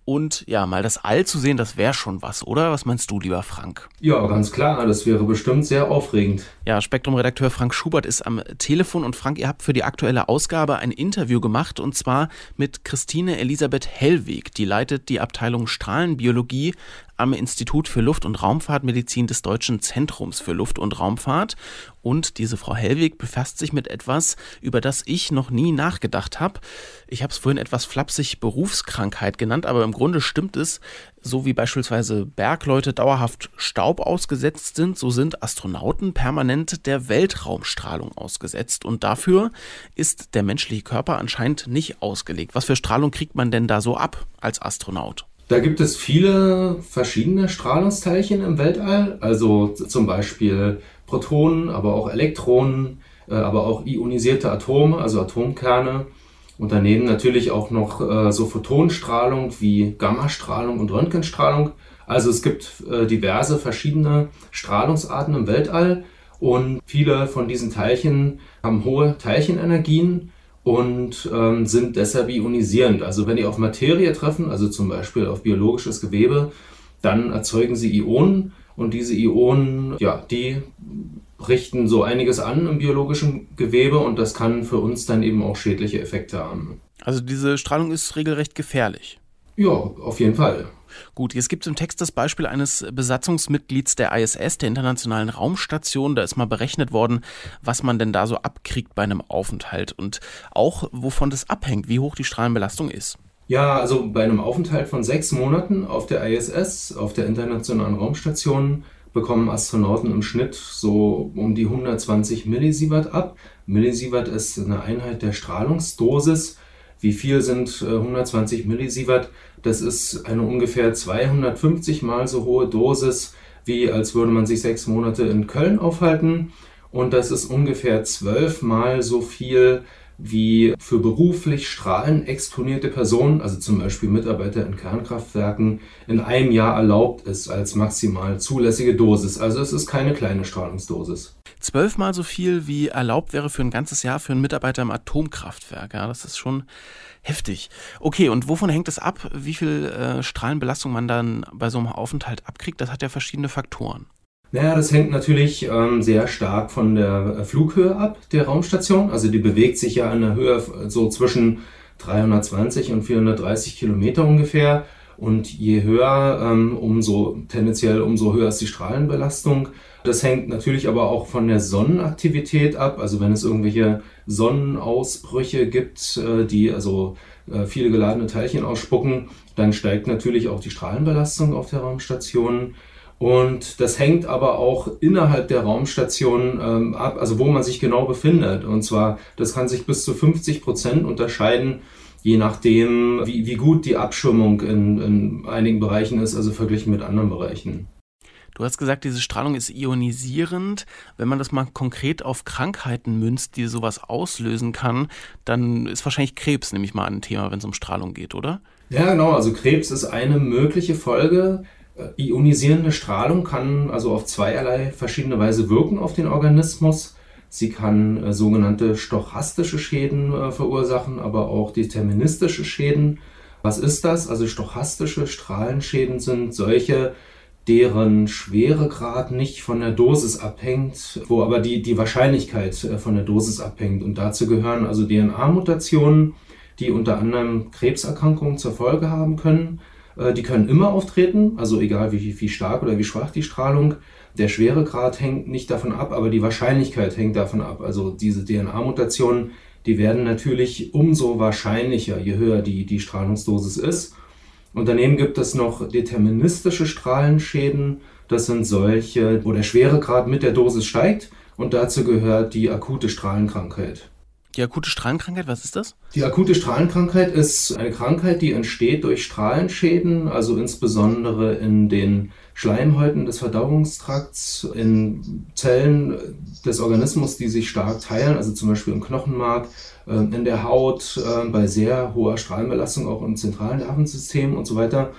Und ja, mal das All zu sehen, das wäre schon was, oder? Was meinst du, lieber Frank? Ja, ganz klar, das wäre bestimmt sehr aufregend. Ja, Spektrum-Redakteur Frank Schubert ist am Telefon und Frank, ihr habt für die aktuelle Ausgabe ein Interview gemacht und zwar mit Christine Elisabeth Hellweg. Die leitet die Abteilung Strahlenbiologie am Institut für Luft- und Raumfahrtmedizin des Deutschen Zentrums für Luft- und Raumfahrt. Und diese Frau Hellwig befasst sich mit etwas, über das ich noch nie nachgedacht habe. Ich habe es vorhin etwas flapsig Berufskrankheit genannt, aber im Grunde stimmt es. So wie beispielsweise Bergleute dauerhaft Staub ausgesetzt sind, so sind Astronauten permanent der Weltraumstrahlung ausgesetzt. Und dafür ist der menschliche Körper anscheinend nicht ausgelegt. Was für Strahlung kriegt man denn da so ab als Astronaut? Da gibt es viele verschiedene Strahlungsteilchen im Weltall, also zum Beispiel Protonen, aber auch Elektronen, äh, aber auch ionisierte Atome, also Atomkerne. Und daneben natürlich auch noch äh, so Photonenstrahlung wie Gammastrahlung und Röntgenstrahlung. Also es gibt äh, diverse verschiedene Strahlungsarten im Weltall und viele von diesen Teilchen haben hohe Teilchenenergien und ähm, sind deshalb ionisierend. Also wenn die auf Materie treffen, also zum Beispiel auf biologisches Gewebe, dann erzeugen sie Ionen und diese Ionen, ja, die richten so einiges an im biologischen Gewebe und das kann für uns dann eben auch schädliche Effekte haben. Also diese Strahlung ist regelrecht gefährlich. Ja, auf jeden Fall. Gut, jetzt gibt es im Text das Beispiel eines Besatzungsmitglieds der ISS, der Internationalen Raumstation. Da ist mal berechnet worden, was man denn da so abkriegt bei einem Aufenthalt und auch wovon das abhängt, wie hoch die Strahlenbelastung ist. Ja, also bei einem Aufenthalt von sechs Monaten auf der ISS, auf der Internationalen Raumstation, bekommen Astronauten im Schnitt so um die 120 Millisievert ab. Millisievert ist eine Einheit der Strahlungsdosis. Wie viel sind 120 Millisievert? Das ist eine ungefähr 250 mal so hohe Dosis, wie als würde man sich sechs Monate in Köln aufhalten. Und das ist ungefähr zwölfmal so viel wie für beruflich strahlenexponierte Personen, also zum Beispiel Mitarbeiter in Kernkraftwerken, in einem Jahr erlaubt ist als maximal zulässige Dosis. Also es ist keine kleine Strahlungsdosis. Zwölfmal so viel wie erlaubt wäre für ein ganzes Jahr für einen Mitarbeiter im Atomkraftwerk. Ja, das ist schon heftig. Okay, und wovon hängt es ab, wie viel äh, Strahlenbelastung man dann bei so einem Aufenthalt abkriegt? Das hat ja verschiedene Faktoren. Naja, das hängt natürlich ähm, sehr stark von der äh, Flughöhe ab, der Raumstation. Also die bewegt sich ja in der Höhe so zwischen 320 und 430 Kilometer ungefähr. Und je höher, ähm, umso tendenziell umso höher ist die Strahlenbelastung. Das hängt natürlich aber auch von der Sonnenaktivität ab. Also wenn es irgendwelche Sonnenausbrüche gibt, äh, die also äh, viele geladene Teilchen ausspucken, dann steigt natürlich auch die Strahlenbelastung auf der Raumstation. Und das hängt aber auch innerhalb der Raumstation ähm, ab, also wo man sich genau befindet. Und zwar, das kann sich bis zu 50 Prozent unterscheiden, je nachdem, wie, wie gut die Abschirmung in, in einigen Bereichen ist, also verglichen mit anderen Bereichen. Du hast gesagt, diese Strahlung ist ionisierend. Wenn man das mal konkret auf Krankheiten münzt, die sowas auslösen kann, dann ist wahrscheinlich Krebs nämlich mal ein Thema, wenn es um Strahlung geht, oder? Ja, genau. Also Krebs ist eine mögliche Folge. Äh, ionisierende Strahlung kann also auf zweierlei verschiedene Weise wirken auf den Organismus. Sie kann äh, sogenannte stochastische Schäden äh, verursachen, aber auch deterministische Schäden. Was ist das? Also stochastische Strahlenschäden sind solche, deren Schweregrad nicht von der Dosis abhängt, wo aber die, die Wahrscheinlichkeit von der Dosis abhängt. Und dazu gehören also DNA-Mutationen, die unter anderem Krebserkrankungen zur Folge haben können. Äh, die können immer auftreten, also egal wie, wie stark oder wie schwach die Strahlung. Der Schweregrad hängt nicht davon ab, aber die Wahrscheinlichkeit hängt davon ab. Also diese DNA-Mutationen, die werden natürlich umso wahrscheinlicher, je höher die, die Strahlungsdosis ist. Und daneben gibt es noch deterministische Strahlenschäden. Das sind solche, wo der Schweregrad mit der Dosis steigt. Und dazu gehört die akute Strahlenkrankheit. Die akute Strahlenkrankheit, was ist das? Die akute Strahlenkrankheit ist eine Krankheit, die entsteht durch Strahlenschäden, also insbesondere in den Schleimhäuten des Verdauungstrakts, in Zellen des Organismus, die sich stark teilen, also zum Beispiel im Knochenmark, äh, in der Haut, äh, bei sehr hoher Strahlenbelastung auch im zentralen Nervensystem und so weiter.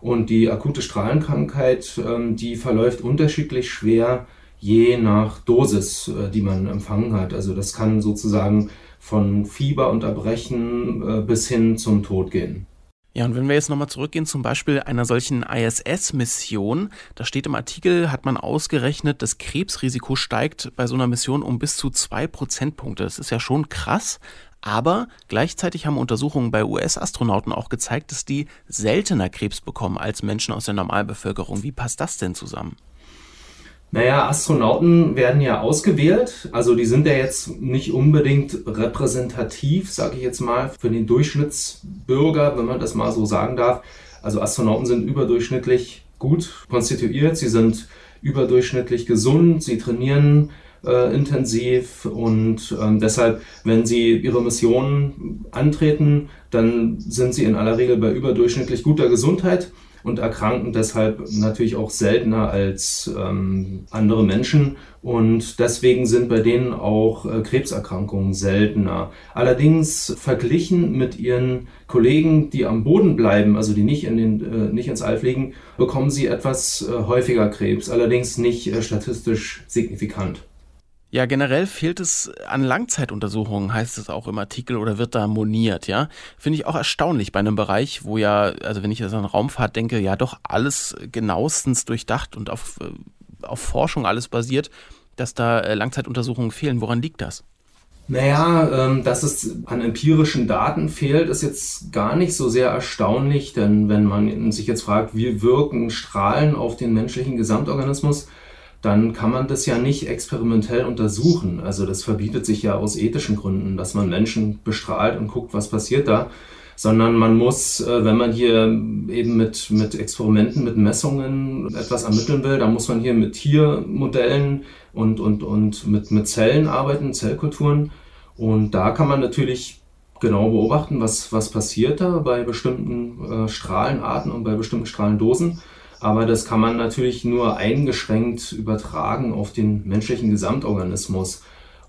Und die akute Strahlenkrankheit, ähm, die verläuft unterschiedlich schwer, je nach Dosis, äh, die man empfangen hat. Also das kann sozusagen von Fieberunterbrechen bis hin zum Tod gehen. Ja, und wenn wir jetzt nochmal zurückgehen, zum Beispiel einer solchen ISS-Mission, da steht im Artikel, hat man ausgerechnet, das Krebsrisiko steigt bei so einer Mission um bis zu zwei Prozentpunkte. Das ist ja schon krass. Aber gleichzeitig haben Untersuchungen bei US-Astronauten auch gezeigt, dass die seltener Krebs bekommen als Menschen aus der Normalbevölkerung. Wie passt das denn zusammen? Naja, Astronauten werden ja ausgewählt. Also die sind ja jetzt nicht unbedingt repräsentativ, sage ich jetzt mal, für den Durchschnittsbürger, wenn man das mal so sagen darf. Also Astronauten sind überdurchschnittlich gut konstituiert, sie sind überdurchschnittlich gesund, sie trainieren äh, intensiv und ähm, deshalb, wenn sie ihre Mission antreten, dann sind sie in aller Regel bei überdurchschnittlich guter Gesundheit und erkranken deshalb natürlich auch seltener als ähm, andere Menschen. Und deswegen sind bei denen auch äh, Krebserkrankungen seltener. Allerdings verglichen mit ihren Kollegen, die am Boden bleiben, also die nicht, in den, äh, nicht ins All fliegen, bekommen sie etwas äh, häufiger Krebs, allerdings nicht äh, statistisch signifikant. Ja, generell fehlt es an Langzeituntersuchungen, heißt es auch im Artikel, oder wird da moniert, ja. Finde ich auch erstaunlich bei einem Bereich, wo ja, also wenn ich jetzt an Raumfahrt denke, ja doch alles genauestens durchdacht und auf, äh, auf Forschung alles basiert, dass da äh, Langzeituntersuchungen fehlen. Woran liegt das? Naja, ähm, dass es an empirischen Daten fehlt, ist jetzt gar nicht so sehr erstaunlich, denn wenn man sich jetzt fragt, wie wirken Strahlen auf den menschlichen Gesamtorganismus, dann kann man das ja nicht experimentell untersuchen. Also das verbietet sich ja aus ethischen Gründen, dass man Menschen bestrahlt und guckt, was passiert da. Sondern man muss, äh, wenn man hier eben mit, mit Experimenten, mit Messungen etwas ermitteln will, dann muss man hier mit Tiermodellen und, und, und mit, mit Zellen arbeiten, Zellkulturen. Und da kann man natürlich genau beobachten, was, was passiert da bei bestimmten äh, Strahlenarten und bei bestimmten Strahlendosen. Aber das kann man natürlich nur eingeschränkt übertragen auf den menschlichen Gesamtorganismus.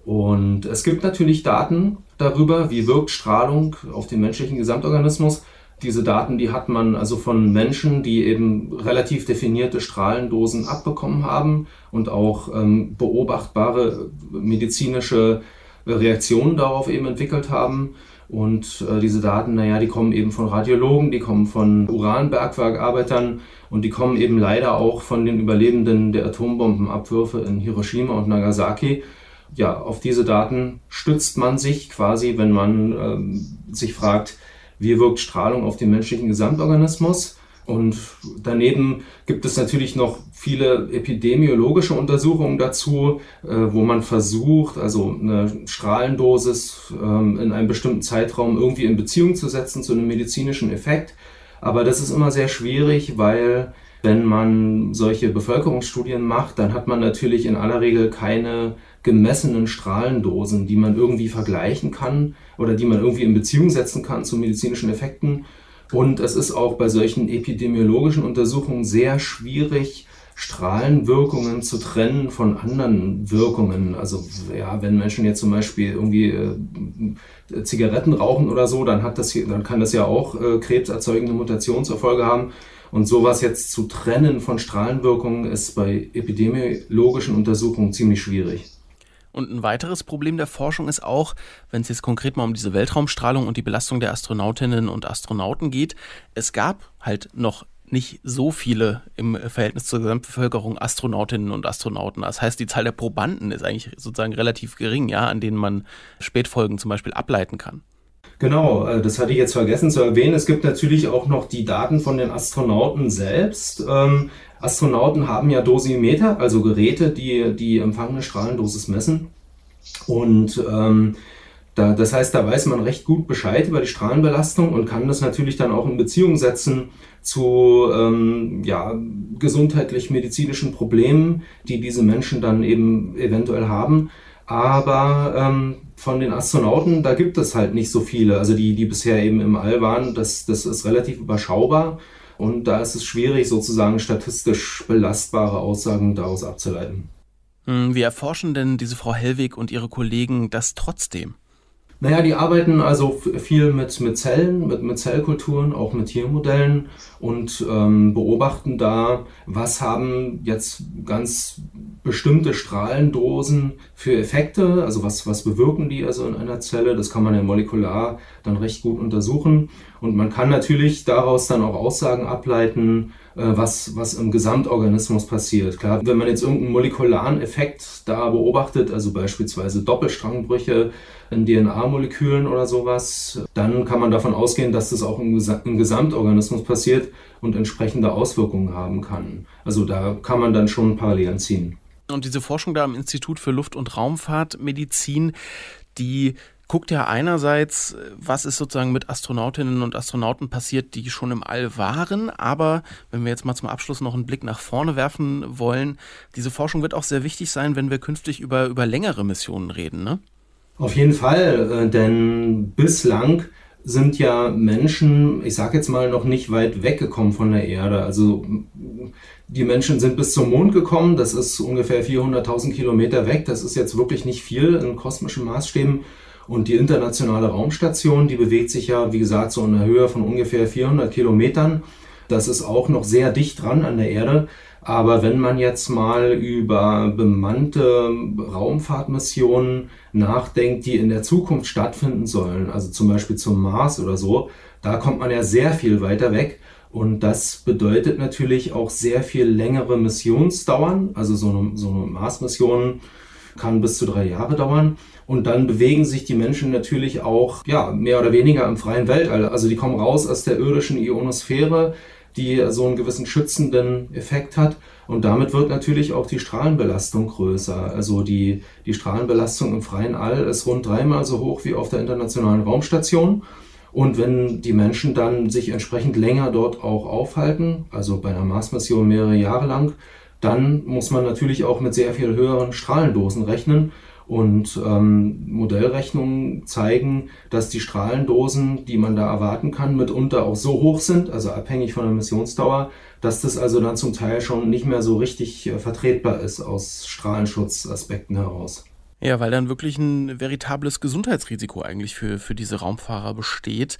Und es gibt natürlich Daten darüber, wie wirkt Strahlung auf den menschlichen Gesamtorganismus. Diese Daten, die hat man also von Menschen, die eben relativ definierte Strahlendosen abbekommen haben und auch ähm, beobachtbare medizinische Reaktionen darauf eben entwickelt haben. Und äh, diese Daten, naja, die kommen eben von Radiologen, die kommen von Uranbergwerkarbeitern und die kommen eben leider auch von den Überlebenden der Atombombenabwürfe in Hiroshima und Nagasaki. Ja, auf diese Daten stützt man sich quasi, wenn man ähm, sich fragt, wie wirkt Strahlung auf den menschlichen Gesamtorganismus. Und daneben gibt es natürlich noch viele epidemiologische Untersuchungen dazu, äh, wo man versucht, also eine Strahlendosis ähm, in einem bestimmten Zeitraum irgendwie in Beziehung zu setzen zu einem medizinischen Effekt. Aber das ist immer sehr schwierig, weil wenn man solche Bevölkerungsstudien macht, dann hat man natürlich in aller Regel keine gemessenen Strahlendosen, die man irgendwie vergleichen kann oder die man irgendwie in Beziehung setzen kann zu medizinischen Effekten. Und es ist auch bei solchen epidemiologischen Untersuchungen sehr schwierig, Strahlenwirkungen zu trennen von anderen Wirkungen. Also ja, wenn Menschen jetzt zum Beispiel irgendwie äh, Zigaretten rauchen oder so, dann hat das hier, dann kann das ja auch äh, krebserzeugende Mutationen zur Folge haben. Und sowas jetzt zu trennen von Strahlenwirkungen ist bei epidemiologischen Untersuchungen ziemlich schwierig. Und ein weiteres Problem der Forschung ist auch, wenn es jetzt konkret mal um diese Weltraumstrahlung und die Belastung der Astronautinnen und Astronauten geht, es gab halt noch nicht so viele im Verhältnis zur Gesamtbevölkerung Astronautinnen und Astronauten. Das heißt, die Zahl der Probanden ist eigentlich sozusagen relativ gering, ja, an denen man Spätfolgen zum Beispiel ableiten kann. Genau, äh, das hatte ich jetzt vergessen zu erwähnen. Es gibt natürlich auch noch die Daten von den Astronauten selbst. Ähm, Astronauten haben ja Dosimeter, also Geräte, die die empfangene Strahlendosis messen. Und ähm, da, das heißt, da weiß man recht gut Bescheid über die Strahlenbelastung und kann das natürlich dann auch in Beziehung setzen zu ähm, ja, gesundheitlich-medizinischen Problemen, die diese Menschen dann eben eventuell haben. Aber ähm, von den Astronauten, da gibt es halt nicht so viele. Also die, die bisher eben im All waren, das, das ist relativ überschaubar. Und da ist es schwierig, sozusagen statistisch belastbare Aussagen daraus abzuleiten. Hm, wie erforschen denn diese Frau Hellwig und ihre Kollegen das trotzdem? Naja, die arbeiten also viel mit, mit Zellen, mit, mit Zellkulturen, auch mit Tiermodellen und ähm, beobachten da, was haben jetzt ganz bestimmte Strahlendosen für Effekte, also was, was bewirken die also in einer Zelle, das kann man ja molekular dann recht gut untersuchen. Und man kann natürlich daraus dann auch Aussagen ableiten, was, was im Gesamtorganismus passiert. Klar, wenn man jetzt irgendeinen molekularen Effekt da beobachtet, also beispielsweise Doppelstrangbrüche in DNA-Molekülen oder sowas, dann kann man davon ausgehen, dass das auch im, im Gesamtorganismus passiert und entsprechende Auswirkungen haben kann. Also da kann man dann schon Parallelen ziehen. Und diese Forschung da am Institut für Luft- und Raumfahrtmedizin, die guckt ja einerseits, was ist sozusagen mit Astronautinnen und Astronauten passiert, die schon im All waren, aber wenn wir jetzt mal zum Abschluss noch einen Blick nach vorne werfen wollen, diese Forschung wird auch sehr wichtig sein, wenn wir künftig über, über längere Missionen reden, ne? Auf jeden Fall, äh, denn bislang sind ja Menschen, ich sage jetzt mal, noch nicht weit weggekommen von der Erde. Also die Menschen sind bis zum Mond gekommen, das ist ungefähr 400.000 Kilometer weg, das ist jetzt wirklich nicht viel in kosmischen Maßstäben. Und die internationale Raumstation, die bewegt sich ja, wie gesagt, so in einer Höhe von ungefähr 400 Kilometern. Das ist auch noch sehr dicht dran an der Erde. Aber wenn man jetzt mal über bemannte Raumfahrtmissionen nachdenkt, die in der Zukunft stattfinden sollen, also zum Beispiel zum Mars oder so, da kommt man ja sehr viel weiter weg. Und das bedeutet natürlich auch sehr viel längere Missionsdauern. Also so eine, so eine Mars-Mission kann bis zu drei Jahre dauern. Und dann bewegen sich die Menschen natürlich auch, ja, mehr oder weniger im freien Weltall. Also die kommen raus aus der irdischen Ionosphäre, die so einen gewissen schützenden Effekt hat. Und damit wird natürlich auch die Strahlenbelastung größer. Also die, die Strahlenbelastung im freien All ist rund dreimal so hoch wie auf der internationalen Raumstation. Und wenn die Menschen dann sich entsprechend länger dort auch aufhalten, also bei einer Mars-Mission mehrere Jahre lang, dann muss man natürlich auch mit sehr viel höheren Strahlendosen rechnen. Und ähm, Modellrechnungen zeigen, dass die Strahlendosen, die man da erwarten kann, mitunter auch so hoch sind, also abhängig von der Missionsdauer, dass das also dann zum Teil schon nicht mehr so richtig äh, vertretbar ist aus Strahlenschutzaspekten heraus. Ja, weil dann wirklich ein veritables Gesundheitsrisiko eigentlich für, für diese Raumfahrer besteht.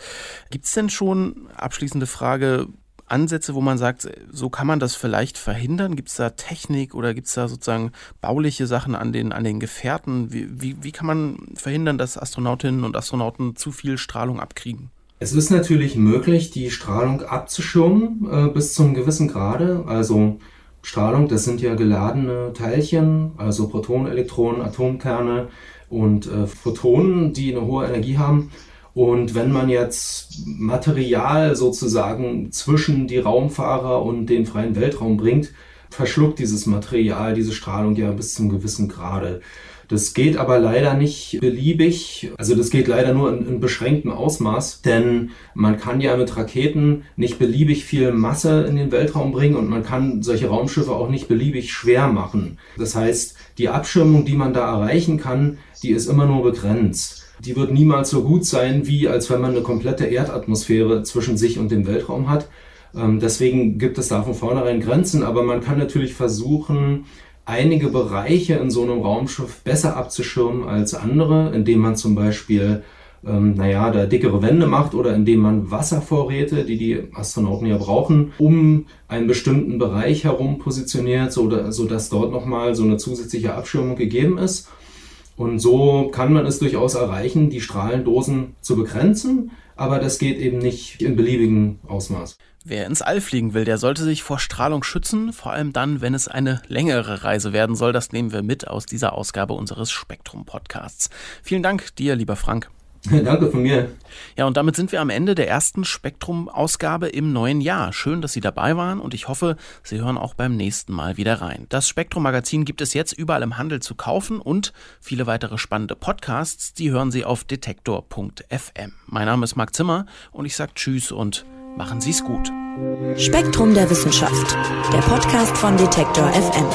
Gibt es denn schon, abschließende Frage, Ansätze, wo man sagt, so kann man das vielleicht verhindern? Gibt es da Technik oder gibt es da sozusagen bauliche Sachen an den, an den Gefährten? Wie, wie, wie kann man verhindern, dass Astronautinnen und Astronauten zu viel Strahlung abkriegen? Es ist natürlich möglich, die Strahlung abzuschirmen äh, bis zum gewissen Grade. Also Strahlung, das sind ja geladene Teilchen, also Protonen, Elektronen, Atomkerne und äh, Photonen, die eine hohe Energie haben. Und wenn man jetzt Material sozusagen zwischen die Raumfahrer und den freien Weltraum bringt, verschluckt dieses Material diese Strahlung ja bis zum gewissen Grade. Das geht aber leider nicht beliebig, also das geht leider nur in, in, beschränktem Ausmaß, denn man kann ja mit Raketen nicht beliebig viel Masse in den Weltraum bringen und man kann solche Raumschiffe auch nicht beliebig schwer machen. Das heißt, die Abschirmung, die man da erreichen kann, die ist immer nur begrenzt die wird niemals so gut sein, wie als wenn man eine komplette Erdatmosphäre zwischen sich und dem Weltraum hat. Ähm, deswegen gibt es da von vornherein Grenzen, aber man kann natürlich versuchen, einige Bereiche in so einem Raumschiff besser abzuschirmen als andere, indem man zum Beispiel ähm, naja, da dickere Wände macht oder indem man Wasservorräte, die die Astronauten ja brauchen, um einen bestimmten Bereich herum positioniert, so, dass dort nochmal so eine zusätzliche Abschirmung gegeben ist. Und so kann man es durchaus erreichen, die Strahlendosen zu begrenzen, aber das geht eben nicht in beliebigen Ausmaß. Wer ins All fliegen will, der sollte sich vor Strahlung schützen, vor allem dann, wenn es eine längere Reise werden soll. Das nehmen wir mit aus dieser Ausgabe unseres Spektrum Podcasts. Vielen Dank dir, lieber Frank. Danke von mir. Ja, und damit sind wir am Ende der ersten Spektrum-Ausgabe im neuen Jahr. Schön, dass Sie dabei waren und ich hoffe, Sie hören auch beim nächsten Mal wieder rein. Das Spektrum-Magazin gibt es jetzt überall im Handel zu kaufen und viele weitere spannende Podcasts, die hören Sie auf detektor.fm. Mein Name ist Marc Zimmer und ich sage Tschüss und machen Sie es gut. Spektrum der Wissenschaft, der Podcast von Detektor FM.